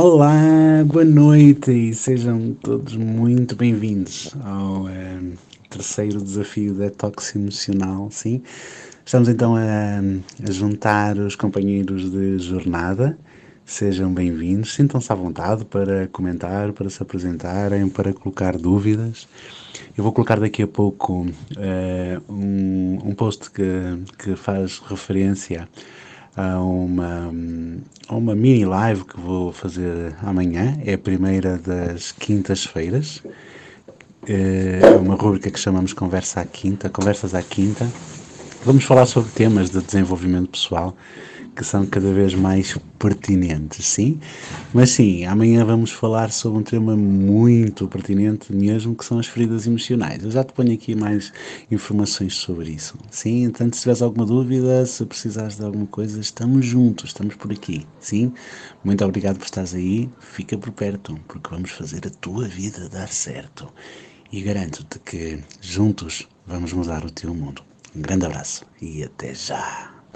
Olá, boa noite e sejam todos muito bem-vindos ao eh, terceiro desafio Detox Emocional, sim. Estamos então a, a juntar os companheiros de jornada. Sejam bem-vindos, sintam-se à vontade para comentar, para se apresentarem, para colocar dúvidas. Eu vou colocar daqui a pouco uh, um, um post que, que faz referência a uma, a uma mini live que vou fazer amanhã. É a primeira das quintas-feiras. É uma rubrica que chamamos Conversa à Quinta, Conversas à Quinta. Vamos falar sobre temas de desenvolvimento pessoal que são cada vez mais pertinentes, sim? Mas sim, amanhã vamos falar sobre um tema muito pertinente mesmo, que são as feridas emocionais. Eu já te ponho aqui mais informações sobre isso, sim? Então, se tiveres alguma dúvida, se precisares de alguma coisa, estamos juntos, estamos por aqui, sim? Muito obrigado por estares aí, fica por perto, porque vamos fazer a tua vida dar certo. E garanto-te que juntos vamos mudar o teu mundo. Um grande abraço e até já!